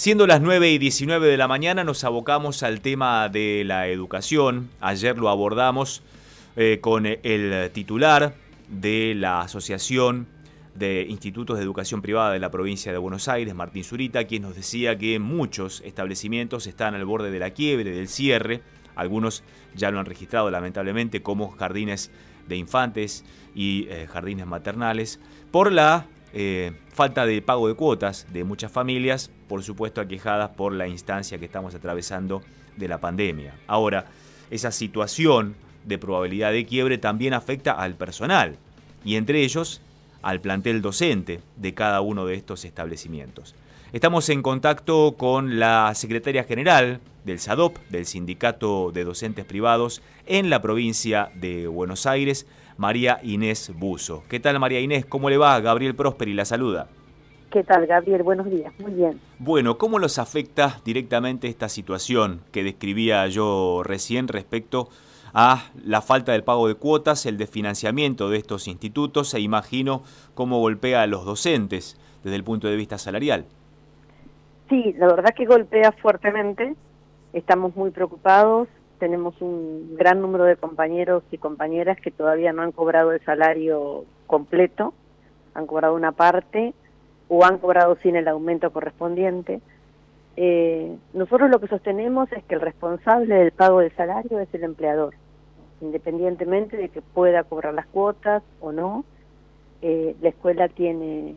Siendo las 9 y 19 de la mañana nos abocamos al tema de la educación. Ayer lo abordamos eh, con el titular de la Asociación de Institutos de Educación Privada de la provincia de Buenos Aires, Martín Zurita, quien nos decía que muchos establecimientos están al borde de la quiebre, del cierre. Algunos ya lo han registrado lamentablemente como jardines de infantes y eh, jardines maternales por la eh, falta de pago de cuotas de muchas familias, por supuesto aquejadas por la instancia que estamos atravesando de la pandemia. Ahora, esa situación de probabilidad de quiebre también afecta al personal y entre ellos al plantel docente de cada uno de estos establecimientos. Estamos en contacto con la secretaria general del SADOP, del Sindicato de Docentes Privados en la provincia de Buenos Aires, María Inés Buzo. ¿Qué tal María Inés? ¿Cómo le va? Gabriel Prosperi la saluda. ¿Qué tal Gabriel? Buenos días, muy bien. Bueno, ¿cómo los afecta directamente esta situación que describía yo recién respecto a la falta del pago de cuotas, el desfinanciamiento de estos institutos e imagino cómo golpea a los docentes desde el punto de vista salarial? Sí, la verdad que golpea fuertemente, estamos muy preocupados, tenemos un gran número de compañeros y compañeras que todavía no han cobrado el salario completo, han cobrado una parte o han cobrado sin el aumento correspondiente. Eh, nosotros lo que sostenemos es que el responsable del pago del salario es el empleador, independientemente de que pueda cobrar las cuotas o no. Eh, la escuela tiene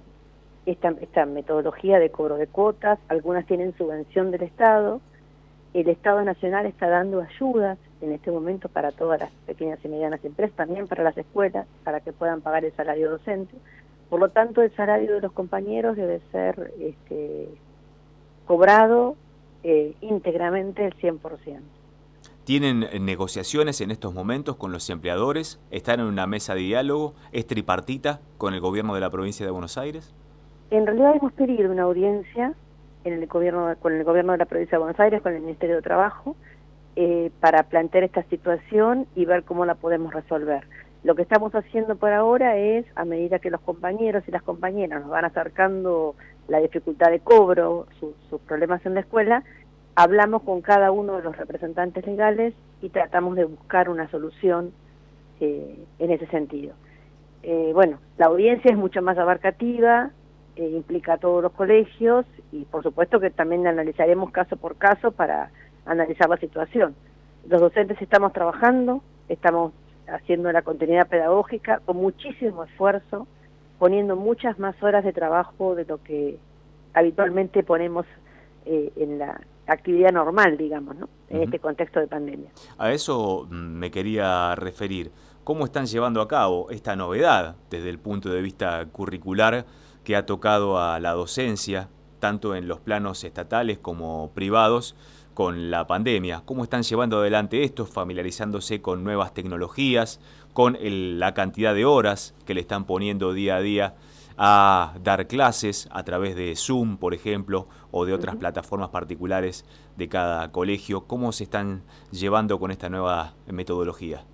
esta, esta metodología de cobro de cuotas, algunas tienen subvención del Estado, el Estado Nacional está dando ayudas en este momento para todas las pequeñas y medianas empresas, también para las escuelas, para que puedan pagar el salario docente. Por lo tanto, el salario de los compañeros debe ser este, cobrado eh, íntegramente el 100%. ¿Tienen negociaciones en estos momentos con los empleadores? ¿Están en una mesa de diálogo? ¿Es tripartita con el gobierno de la provincia de Buenos Aires? En realidad hemos pedido una audiencia en el gobierno, con el gobierno de la provincia de Buenos Aires, con el Ministerio de Trabajo, eh, para plantear esta situación y ver cómo la podemos resolver. Lo que estamos haciendo por ahora es, a medida que los compañeros y las compañeras nos van acercando la dificultad de cobro, sus problemas en la escuela, hablamos con cada uno de los representantes legales y tratamos de buscar una solución eh, en ese sentido. Eh, bueno, la audiencia es mucho más abarcativa, eh, implica a todos los colegios y por supuesto que también analizaremos caso por caso para analizar la situación. Los docentes estamos trabajando, estamos haciendo la continuidad pedagógica con muchísimo esfuerzo, poniendo muchas más horas de trabajo de lo que habitualmente ponemos eh, en la actividad normal, digamos, ¿no? en este contexto de pandemia. A eso mm, me quería referir. ¿Cómo están llevando a cabo esta novedad desde el punto de vista curricular? Que ha tocado a la docencia, tanto en los planos estatales como privados, con la pandemia. ¿Cómo están llevando adelante esto, familiarizándose con nuevas tecnologías, con la cantidad de horas que le están poniendo día a día a dar clases a través de Zoom, por ejemplo, o de otras plataformas particulares de cada colegio? ¿Cómo se están llevando con esta nueva metodología?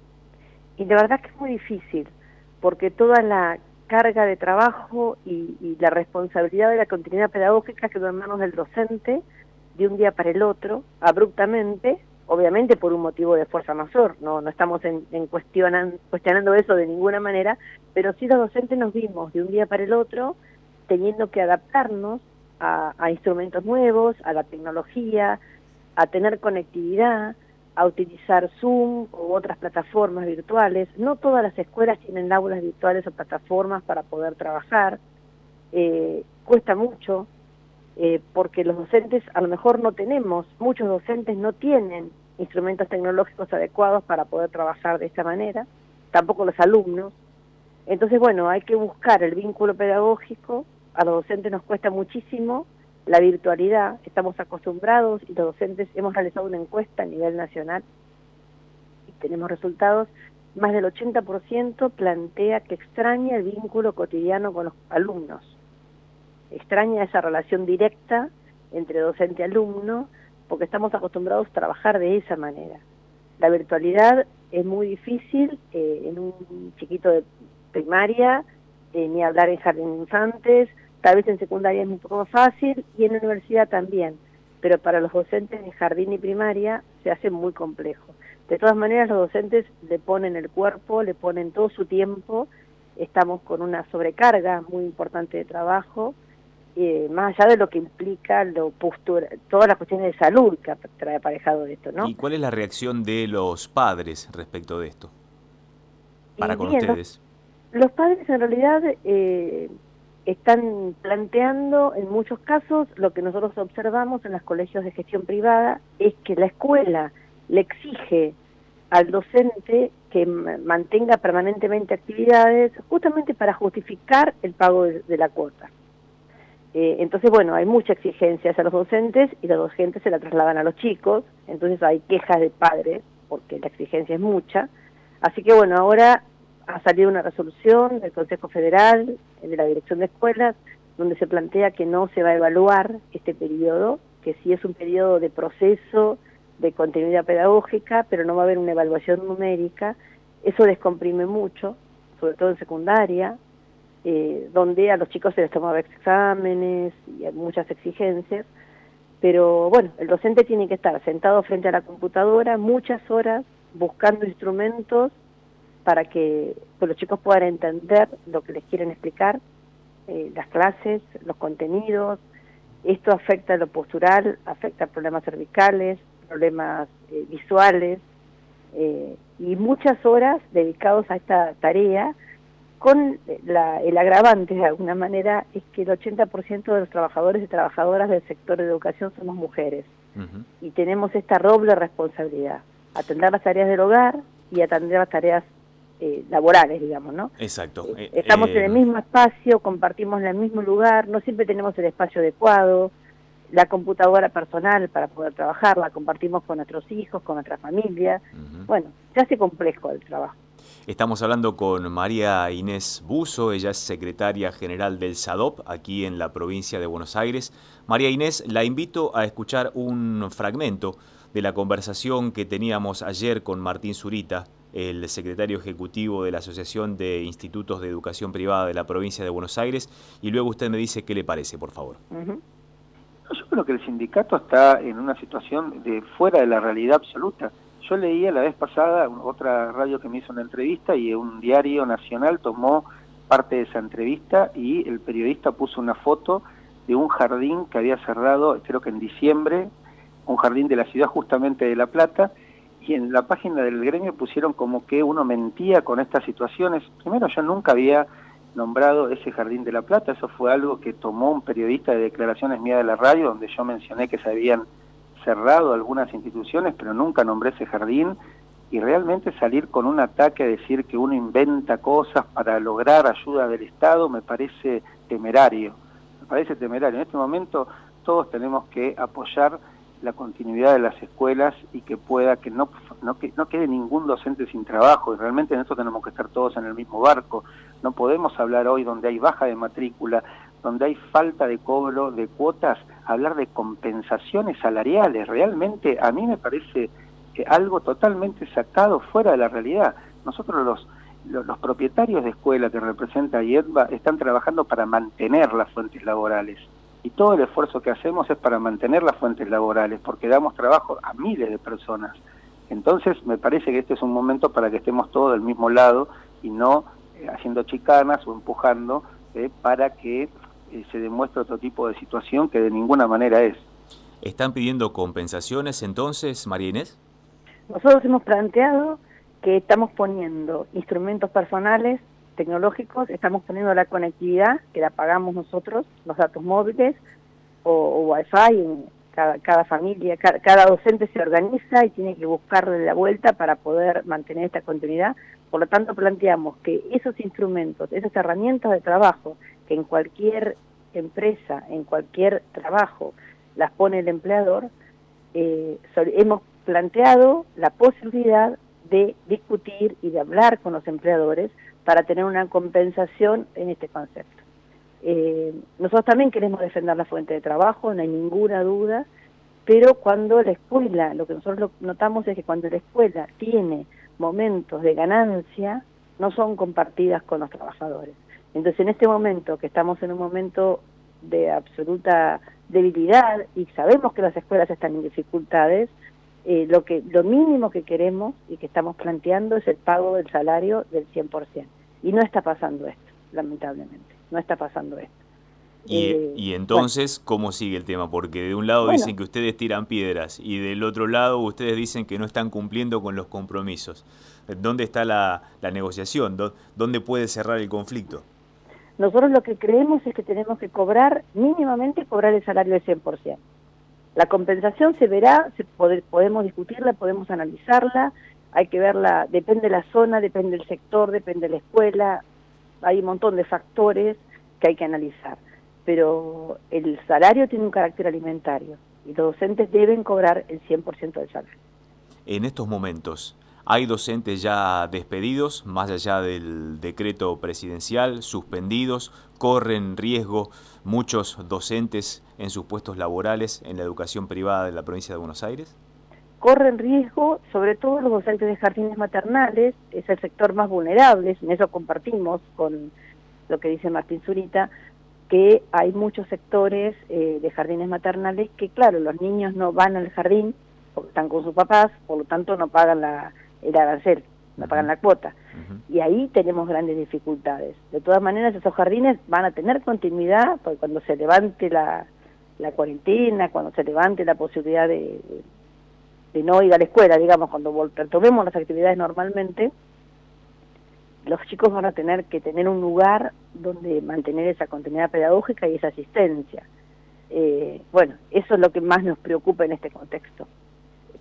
Y de verdad que es muy difícil, porque toda la carga de trabajo y, la responsabilidad de la continuidad pedagógica quedó en manos del docente de un día para el otro, abruptamente, obviamente por un motivo de fuerza mayor, no, no estamos en, cuestionando eso de ninguna manera, pero sí los docentes nos vimos de un día para el otro teniendo que adaptarnos a instrumentos nuevos, a la tecnología, a tener conectividad, a utilizar Zoom u otras plataformas virtuales. No todas las escuelas tienen aulas virtuales o plataformas para poder trabajar. Eh, cuesta mucho eh, porque los docentes a lo mejor no tenemos, muchos docentes no tienen instrumentos tecnológicos adecuados para poder trabajar de esta manera, tampoco los alumnos. Entonces, bueno, hay que buscar el vínculo pedagógico, a los docentes nos cuesta muchísimo la virtualidad, estamos acostumbrados y los docentes hemos realizado una encuesta a nivel nacional y tenemos resultados, más del 80% plantea que extraña el vínculo cotidiano con los alumnos, extraña esa relación directa entre docente y alumno, porque estamos acostumbrados a trabajar de esa manera. La virtualidad es muy difícil eh, en un chiquito de primaria, eh, ni hablar en jardín infantes, tal vez en secundaria es un poco más fácil y en la universidad también, pero para los docentes de jardín y primaria se hace muy complejo. De todas maneras, los docentes le ponen el cuerpo, le ponen todo su tiempo, estamos con una sobrecarga muy importante de trabajo, eh, más allá de lo que implica lo postura, todas las cuestiones de salud que trae aparejado esto, ¿no? ¿Y cuál es la reacción de los padres respecto de esto? Para con ustedes. Los, padres en realidad eh, están planteando en muchos casos lo que nosotros observamos en los colegios de gestión privada es que la escuela le exige al docente que mantenga permanentemente actividades justamente para justificar el pago de, la cuota. Eh, entonces, bueno, hay mucha exigencia hacia los docentes y los docentes se la trasladan a los chicos, entonces hay quejas de padres porque la exigencia es mucha. Así que, bueno, ahora ha salido una resolución del Consejo Federal, de la Dirección de Escuelas, donde se plantea que no se va a evaluar este periodo, que sí es un periodo de proceso, de continuidad pedagógica, pero no va a haber una evaluación numérica. Eso descomprime mucho, sobre todo en secundaria, eh, donde a los chicos se les tomaba exámenes y hay muchas exigencias. Pero bueno, el docente tiene que estar sentado frente a la computadora muchas horas buscando instrumentos para que pues, los chicos puedan entender lo que les quieren explicar, eh, las clases, los contenidos. Esto afecta lo postural, afecta problemas cervicales, problemas eh, visuales eh, y muchas horas dedicados a esta tarea con el agravante de alguna manera es que el 80% de los trabajadores y trabajadoras del sector de educación somos mujeres y tenemos esta doble responsabilidad, atender las tareas del hogar y atender las tareas eh, laborales, digamos, ¿no? Exacto. Estamos en el mismo espacio, compartimos en el mismo lugar, no siempre tenemos el espacio adecuado, la computadora personal para poder trabajar, la compartimos con nuestros hijos, con nuestra familia. Bueno, se hace complejo el trabajo. Estamos hablando con María Inés Buzo, ella es secretaria general del SADOP aquí en la provincia de Buenos Aires. María Inés, la invito a escuchar un fragmento de la conversación que teníamos ayer con Martín Zurita, el secretario ejecutivo de la Asociación de Institutos de Educación Privada de la provincia de Buenos Aires, y luego usted me dice qué le parece, por favor. Yo creo que el sindicato está en una situación de fuera de la realidad absoluta. Yo leía la vez pasada otra radio que me hizo una entrevista y un diario nacional tomó parte de esa entrevista y el periodista puso una foto de un jardín que había cerrado, creo que en diciembre, un jardín de la ciudad justamente de La Plata, y en la página del gremio pusieron como que uno mentía con estas situaciones. Primero, yo nunca había nombrado ese Jardín de la Plata. Eso fue algo que tomó un periodista de declaraciones mía de la radio, donde yo mencioné que se habían cerrado algunas instituciones, pero nunca nombré ese jardín. Y realmente salir con un ataque a decir que uno inventa cosas para lograr ayuda del Estado me parece temerario. Me parece temerario. En este momento todos tenemos que apoyar la continuidad de las escuelas y que pueda que no, no, que no quede ningún docente sin trabajo. Y realmente en esto tenemos que estar todos en el mismo barco. No podemos hablar hoy donde hay baja de matrícula, donde hay falta de cobro de cuotas, hablar de compensaciones salariales. Realmente a mí me parece algo totalmente sacado fuera de la realidad. Nosotros los, los, los propietarios de escuela que representa IEDBA están trabajando para mantener las fuentes laborales y todo el esfuerzo que hacemos es para mantener las fuentes laborales, porque damos trabajo a miles de personas. Entonces, me parece que este es un momento para que estemos todos del mismo lado y no eh, haciendo chicanas o empujando eh, para que eh, se demuestre otro tipo de situación que de ninguna manera es. ¿Están pidiendo compensaciones entonces, María Inés? Nosotros hemos planteado que estamos poniendo instrumentos personales tecnológicos, estamos poniendo la conectividad, que la pagamos nosotros, los datos móviles o, o Wi-Fi en cada, familia, cada, docente se organiza y tiene que buscarle la vuelta para poder mantener esta continuidad. Por lo tanto, planteamos que esos instrumentos, esas herramientas de trabajo que en cualquier empresa, en cualquier trabajo, las pone el empleador, eh, hemos planteado la posibilidad de discutir y de hablar con los empleadores para tener una compensación en este concepto. Eh, nosotros también queremos defender la fuente de trabajo, no hay ninguna duda, pero cuando la escuela, lo que nosotros notamos es que cuando la escuela tiene momentos de ganancia, no son compartidas con los trabajadores. Entonces, en este momento, que estamos en un momento de absoluta debilidad y sabemos que las escuelas están en dificultades, eh, lo que lo mínimo que queremos y que estamos planteando es el pago del salario del 100%. Y no está pasando esto, lamentablemente, no está pasando esto. Y, eh, entonces, ¿cómo sigue el tema? Porque de un lado dicen que ustedes tiran piedras y del otro lado ustedes dicen que no están cumpliendo con los compromisos. ¿Dónde está la, la negociación? ¿Dónde puede cerrar el conflicto? Nosotros lo que creemos es que tenemos que cobrar, mínimamente cobrar el salario del 100%. La compensación se verá, se podemos discutirla, podemos analizarla, hay que verla, depende de la zona, depende del sector, depende de la escuela, hay un montón de factores que hay que analizar. Pero el salario tiene un carácter alimentario y los docentes deben cobrar el 100% del salario. En estos momentos, hay docentes ya despedidos, más allá del decreto presidencial, suspendidos, corren riesgo muchos docentes en sus puestos laborales en la educación privada de la provincia de Buenos Aires. Corren riesgo, sobre todo los docentes de jardines maternales, es el sector más vulnerable, en eso compartimos con lo que dice Martín Zurita, que hay muchos sectores eh, de jardines maternales que, claro, los niños no van al jardín porque están con sus papás, por lo tanto no pagan la, el arancel, no pagan la cuota. Y ahí tenemos grandes dificultades. De todas maneras, esos jardines van a tener continuidad, porque cuando se levante la, la cuarentena, cuando se levante la posibilidad de, no ir a la escuela, digamos, cuando retomemos las actividades normalmente, los chicos van a tener que tener un lugar donde mantener esa continuidad pedagógica y esa asistencia. Eh, bueno, eso es lo que más nos preocupa en este contexto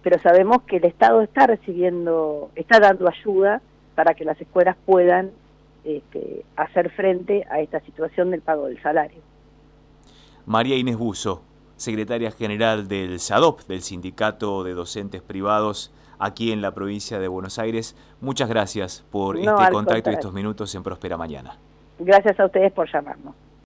pero sabemos que el Estado está recibiendo, está dando ayuda para que las escuelas puedan este, hacer frente a esta situación del pago del salario. María Inés Buzo, secretaria general del SADOP, del Sindicato de Docentes Privados aquí en la provincia de Buenos Aires. Muchas gracias por este contacto y estos minutos en Próspera Mañana. Gracias a ustedes por llamarnos.